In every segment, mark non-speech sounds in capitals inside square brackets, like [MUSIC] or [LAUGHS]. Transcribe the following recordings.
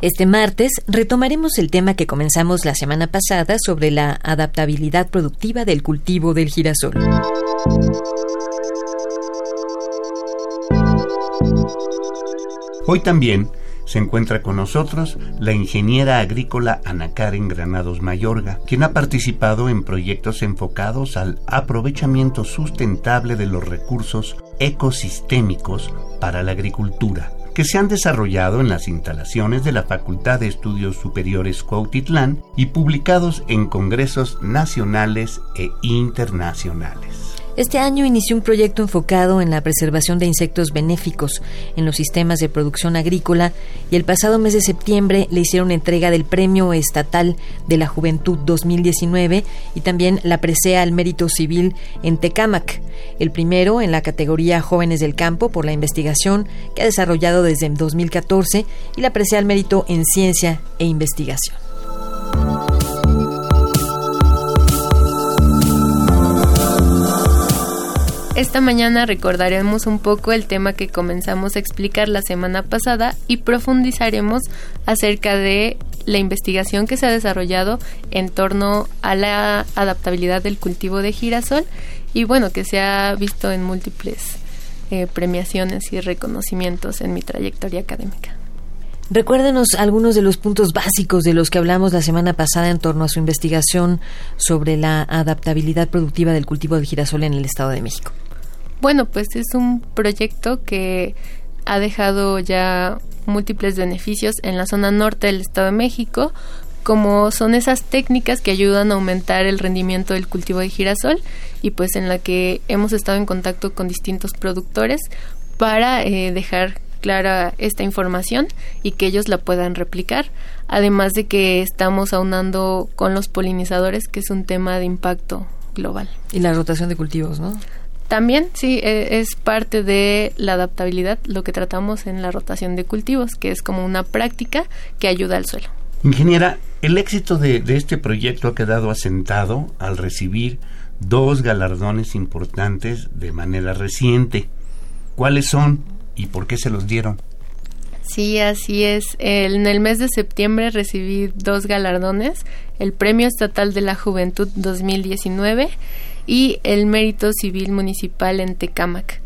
Este martes retomaremos el tema que comenzamos la semana pasada sobre la adaptabilidad productiva del cultivo del girasol. Hoy también se encuentra con nosotros la ingeniera agrícola Ana Karen Granados Mayorga, quien ha participado en proyectos enfocados al aprovechamiento sustentable de los recursos ecosistémicos para la agricultura que se han desarrollado en las instalaciones de la Facultad de Estudios Superiores Cuautitlán y publicados en congresos nacionales e internacionales. Este año inició un proyecto enfocado en la preservación de insectos benéficos en los sistemas de producción agrícola y el pasado mes de septiembre le hicieron entrega del Premio Estatal de la Juventud 2019 y también la presea al mérito civil en Tecámac, el primero en la categoría Jóvenes del Campo por la investigación que ha desarrollado desde 2014 y la presea al mérito en ciencia e investigación. Esta mañana recordaremos un poco el tema que comenzamos a explicar la semana pasada y profundizaremos acerca de la investigación que se ha desarrollado en torno a la adaptabilidad del cultivo de girasol y bueno, que se ha visto en múltiples eh, premiaciones y reconocimientos en mi trayectoria académica. Recuérdenos algunos de los puntos básicos de los que hablamos la semana pasada en torno a su investigación sobre la adaptabilidad productiva del cultivo de girasol en el Estado de México. Bueno, pues es un proyecto que ha dejado ya múltiples beneficios en la zona norte del Estado de México, como son esas técnicas que ayudan a aumentar el rendimiento del cultivo de girasol y pues en la que hemos estado en contacto con distintos productores para eh, dejar clara esta información y que ellos la puedan replicar, además de que estamos aunando con los polinizadores, que es un tema de impacto global. Y la rotación de cultivos, ¿no? También, sí, e, es parte de la adaptabilidad lo que tratamos en la rotación de cultivos, que es como una práctica que ayuda al suelo. Ingeniera, el éxito de, de este proyecto ha quedado asentado al recibir dos galardones importantes de manera reciente. ¿Cuáles son y por qué se los dieron? Sí, así es. En el mes de septiembre recibí dos galardones, el Premio Estatal de la Juventud 2019 y el Mérito Civil Municipal en Tecámac.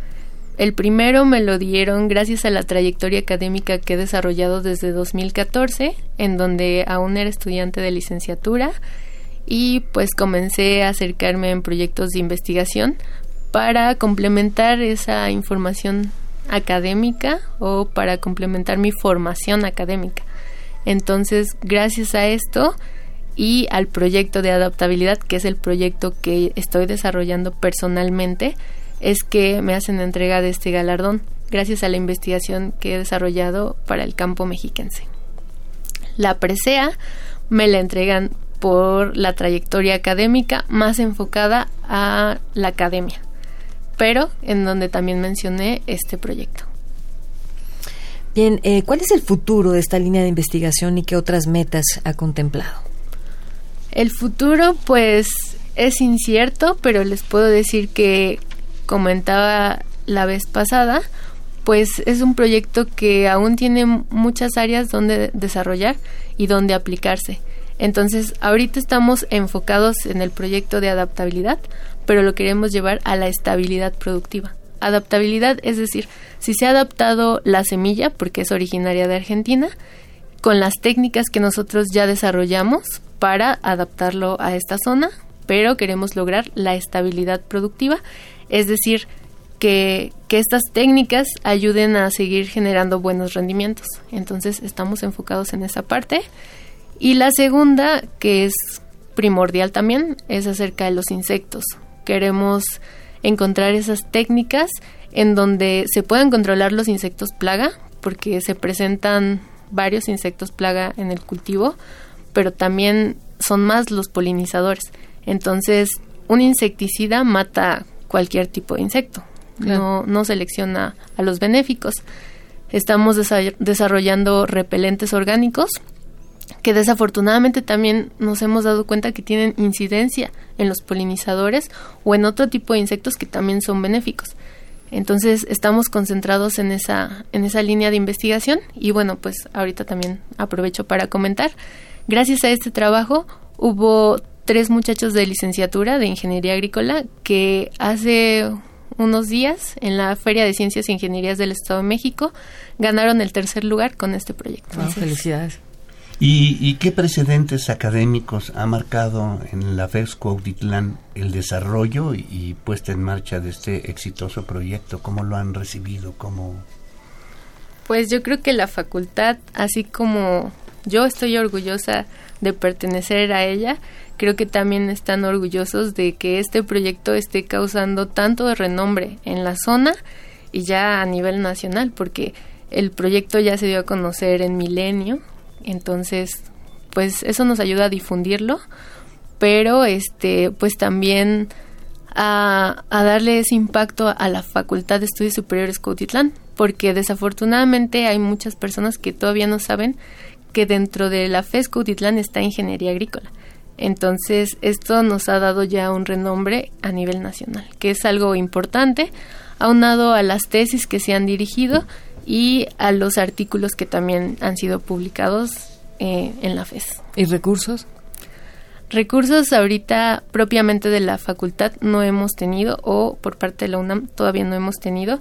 El primero me lo dieron gracias a la trayectoria académica que he desarrollado desde 2014, en donde aún era estudiante de licenciatura y pues comencé a acercarme en proyectos de investigación para complementar esa información académica o para complementar mi formación académica. Entonces, gracias a esto, y al proyecto de adaptabilidad, que es el proyecto que estoy desarrollando personalmente, es que me hacen entrega de este galardón gracias a la investigación que he desarrollado para el campo mexiquense. La presea me la entregan por la trayectoria académica más enfocada a la academia, pero en donde también mencioné este proyecto. Bien, eh, ¿cuál es el futuro de esta línea de investigación y qué otras metas ha contemplado? El futuro pues es incierto, pero les puedo decir que comentaba la vez pasada, pues es un proyecto que aún tiene muchas áreas donde desarrollar y donde aplicarse. Entonces, ahorita estamos enfocados en el proyecto de adaptabilidad, pero lo queremos llevar a la estabilidad productiva. Adaptabilidad es decir, si se ha adaptado la semilla, porque es originaria de Argentina, con las técnicas que nosotros ya desarrollamos para adaptarlo a esta zona, pero queremos lograr la estabilidad productiva, es decir, que, que, estas técnicas ayuden a seguir generando buenos rendimientos. Entonces estamos enfocados en esa parte. Y la segunda, que es primordial también, es acerca de los insectos. Queremos encontrar esas técnicas en donde se puedan controlar los insectos plaga, porque se presentan varios insectos plaga en el cultivo, pero también son más los polinizadores. Entonces, un insecticida mata cualquier tipo de insecto, no, no selecciona a los benéficos. Estamos desarrollando repelentes orgánicos que desafortunadamente también nos hemos dado cuenta que tienen incidencia en los polinizadores o en otro tipo de insectos que también son benéficos. Entonces estamos concentrados en esa, en esa línea de investigación y bueno, pues ahorita también aprovecho para comentar. Gracias a este trabajo hubo tres muchachos de licenciatura de Ingeniería Agrícola que hace unos días en la Feria de Ciencias e Ingenierías del Estado de México ganaron el tercer lugar con este proyecto. felicidades. ¿Y, qué precedentes académicos ha marcado en la FES Cuautitlán el desarrollo y, puesta en marcha de este exitoso proyecto? ¿Cómo lo han recibido? ¿Cómo... Pues yo creo que la facultad, así como yo estoy orgullosa de pertenecer a ella, creo que también están orgullosos de que este proyecto esté causando tanto de renombre en la zona y ya a nivel nacional, porque el proyecto ya se dio a conocer en Milenio, entonces, pues eso nos ayuda a difundirlo, pero este, pues también a, darle ese impacto a la Facultad de Estudios Superiores Cuautitlán, porque desafortunadamente hay muchas personas que todavía no saben que dentro de la FES Cuautitlán está Ingeniería Agrícola. Entonces, esto nos ha dado ya un renombre a nivel nacional, que es algo importante, aunado a las tesis que se han dirigido y a los artículos que también han sido publicados eh, en la FES. ¿Y recursos? Recursos ahorita propiamente de la facultad no hemos tenido o por parte de la UNAM todavía no hemos tenido.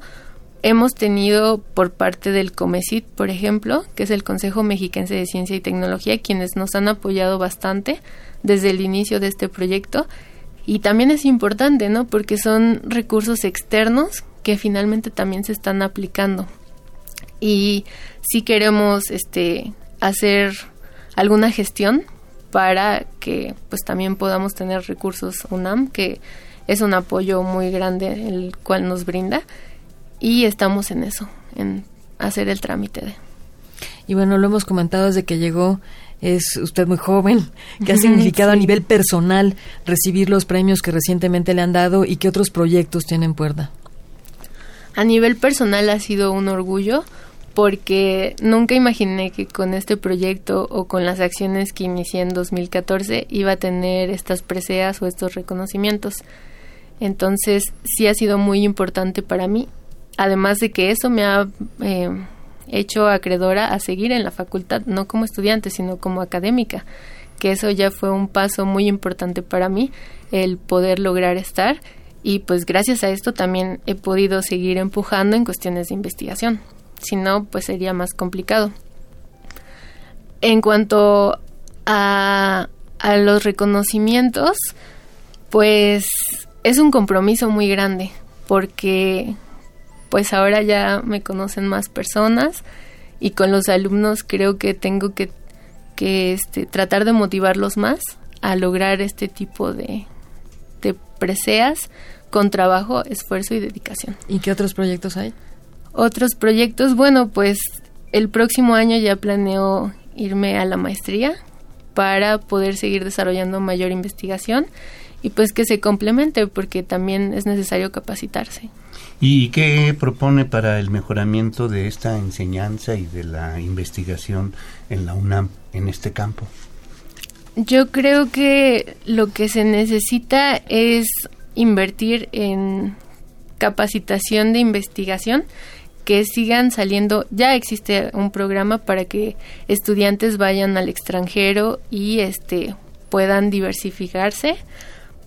Hemos tenido por parte del COMECIT, por ejemplo, que es el Consejo Mexiquense de Ciencia y Tecnología, quienes nos han apoyado bastante desde el inicio de este proyecto. Y también es importante, ¿no? Porque son recursos externos que finalmente también se están aplicando y si queremos este hacer alguna gestión para que pues también podamos tener recursos UNAM que es un apoyo muy grande el cual nos brinda y estamos en eso en hacer el trámite de y bueno lo hemos comentado desde que llegó es usted muy joven, ¿qué ha [LAUGHS] significado a nivel personal recibir los premios que recientemente le han dado y qué otros proyectos tienen puerta? A nivel personal ha sido un orgullo porque nunca imaginé que con este proyecto o con las acciones que inicié en 2014 iba a tener estas preseas o estos reconocimientos. Entonces sí ha sido muy importante para mí, además de que eso me ha eh, hecho acreedora a seguir en la facultad, no como estudiante, sino como académica, que eso ya fue un paso muy importante para mí, el poder lograr estar y pues gracias a esto también he podido seguir empujando en cuestiones de investigación si no, pues sería más complicado. En cuanto a, a los reconocimientos, pues es un compromiso muy grande, porque pues ahora ya me conocen más personas y con los alumnos creo que tengo que, que este, tratar de motivarlos más a lograr este tipo de, de preseas con trabajo, esfuerzo y dedicación. ¿Y qué otros proyectos hay? Otros proyectos, bueno, pues el próximo año ya planeo irme a la maestría para poder seguir desarrollando mayor investigación y pues que se complemente porque también es necesario capacitarse. ¿Y qué propone para el mejoramiento de esta enseñanza y de la investigación en la UNAM en este campo? Yo creo que lo que se necesita es invertir en capacitación de investigación que sigan saliendo, ya existe un programa para que estudiantes vayan al extranjero y este puedan diversificarse,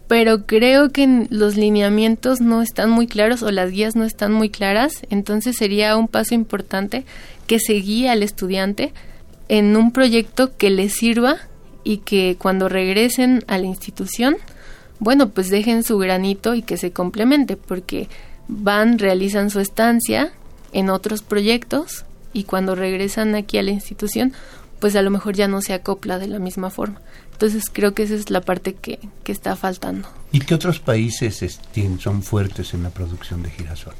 pero creo que los lineamientos no están muy claros o las guías no están muy claras, entonces sería un paso importante que se guíe al estudiante en un proyecto que les sirva y que cuando regresen a la institución, bueno, pues dejen su granito y que se complemente, porque van, realizan su estancia en otros proyectos y cuando regresan aquí a la institución, pues a lo mejor ya no se acopla de la misma forma. Entonces creo que esa es la parte que, que está faltando. ¿Y qué otros países son fuertes en la producción de girasol?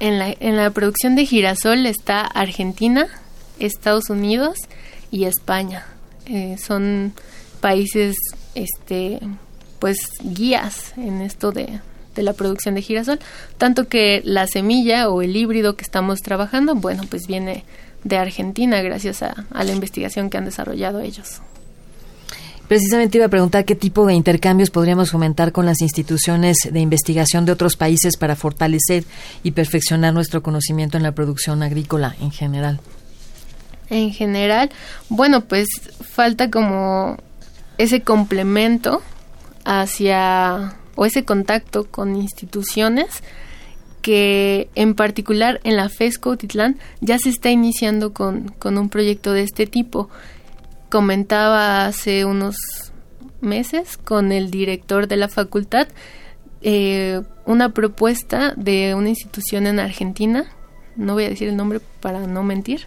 En la, en la producción de girasol está Argentina, Estados Unidos y España. Eh, son países este pues guías en esto de, de la producción de girasol, tanto que la semilla o el híbrido que estamos trabajando, bueno, pues viene de Argentina gracias a, a la investigación que han desarrollado ellos. Precisamente iba a preguntar qué tipo de intercambios podríamos fomentar con las instituciones de investigación de otros países para fortalecer y perfeccionar nuestro conocimiento en la producción agrícola en general. En general, bueno, pues falta como ese complemento hacia o ese contacto con instituciones que en particular en la FESCO Titlán ya se está iniciando con, con un proyecto de este tipo comentaba hace unos meses con el director de la facultad eh, una propuesta de una institución en Argentina, no voy a decir el nombre para no mentir,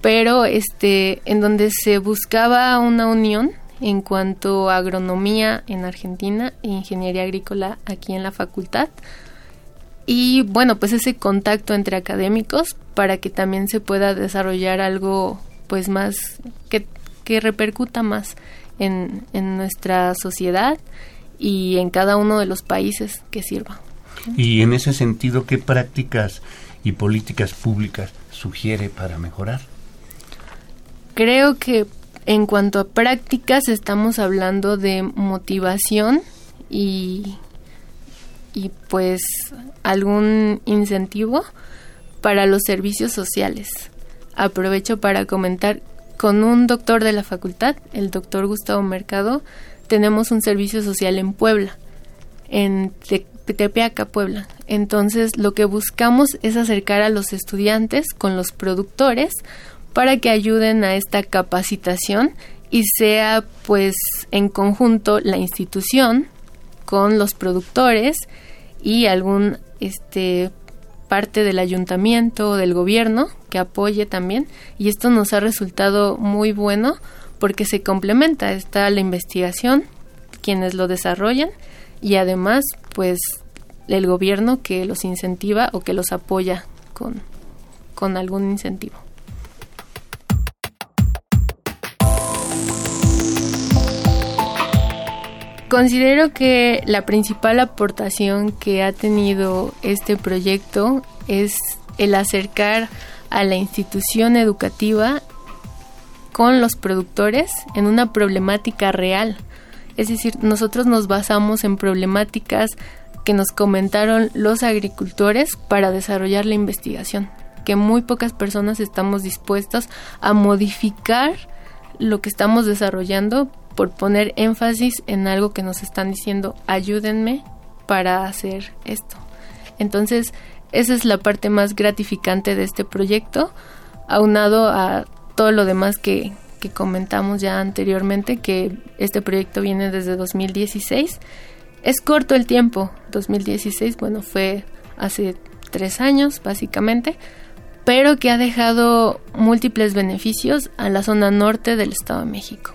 pero este en donde se buscaba una unión en cuanto a agronomía en Argentina e ingeniería agrícola aquí en la facultad. Y bueno, pues ese contacto entre académicos para que también se pueda desarrollar algo pues más que que repercuta más en, en nuestra sociedad y en cada uno de los países que sirva. Y en ese sentido, ¿qué prácticas y políticas públicas sugiere para mejorar? Creo que en cuanto a prácticas estamos hablando de motivación y, y pues algún incentivo para los servicios sociales. Aprovecho para comentar con un doctor de la facultad, el doctor Gustavo Mercado, tenemos un servicio social en Puebla, en Tepeaca, Puebla. Entonces, lo que buscamos es acercar a los estudiantes con los productores para que ayuden a esta capacitación y sea pues en conjunto la institución con los productores y algún este parte del ayuntamiento o del gobierno que apoye también y esto nos ha resultado muy bueno porque se complementa, está la investigación, quienes lo desarrollan y además pues el gobierno que los incentiva o que los apoya con, con algún incentivo. Considero que la principal aportación que ha tenido este proyecto es el acercar a la institución educativa con los productores en una problemática real. Es decir, nosotros nos basamos en problemáticas que nos comentaron los agricultores para desarrollar la investigación, que muy pocas personas estamos dispuestas a modificar lo que estamos desarrollando por poner énfasis en algo que nos están diciendo, ayúdenme para hacer esto. Entonces, esa es la parte más gratificante de este proyecto, aunado a todo lo demás que, que comentamos ya anteriormente, que este proyecto viene desde 2016. Es corto el tiempo, 2016, bueno, fue hace tres años básicamente, pero que ha dejado múltiples beneficios a la zona norte del Estado de México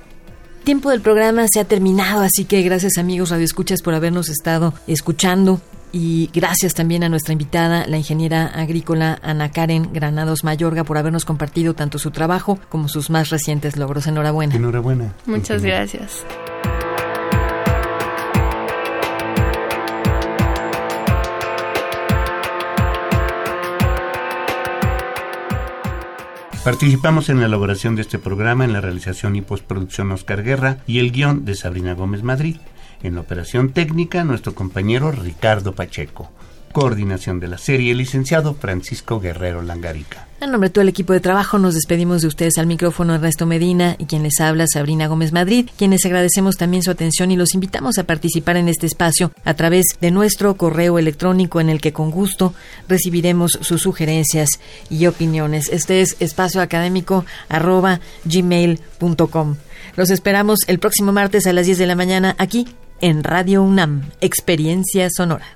tiempo del programa se ha terminado, así que gracias amigos radioescuchas por habernos estado escuchando y gracias también a nuestra invitada, la ingeniera agrícola Ana Karen Granados Mayorga, por habernos compartido tanto su trabajo como sus más recientes logros. Enhorabuena. Enhorabuena. Muchas gracias. Participamos en la elaboración de este programa en la realización y postproducción Oscar Guerra y el guion de Sabrina Gómez Madrid. En la operación técnica, nuestro compañero Ricardo Pacheco. Coordinación de la serie, el licenciado Francisco Guerrero Langarica. En nombre de todo el equipo de trabajo, nos despedimos de ustedes al micrófono Ernesto Medina y quien les habla Sabrina Gómez Madrid, quienes agradecemos también su atención y los invitamos a participar en este espacio a través de nuestro correo electrónico en el que con gusto recibiremos sus sugerencias y opiniones. Este es espacio académico arroba gmail.com. Los esperamos el próximo martes a las 10 de la mañana aquí en Radio UNAM, Experiencia Sonora.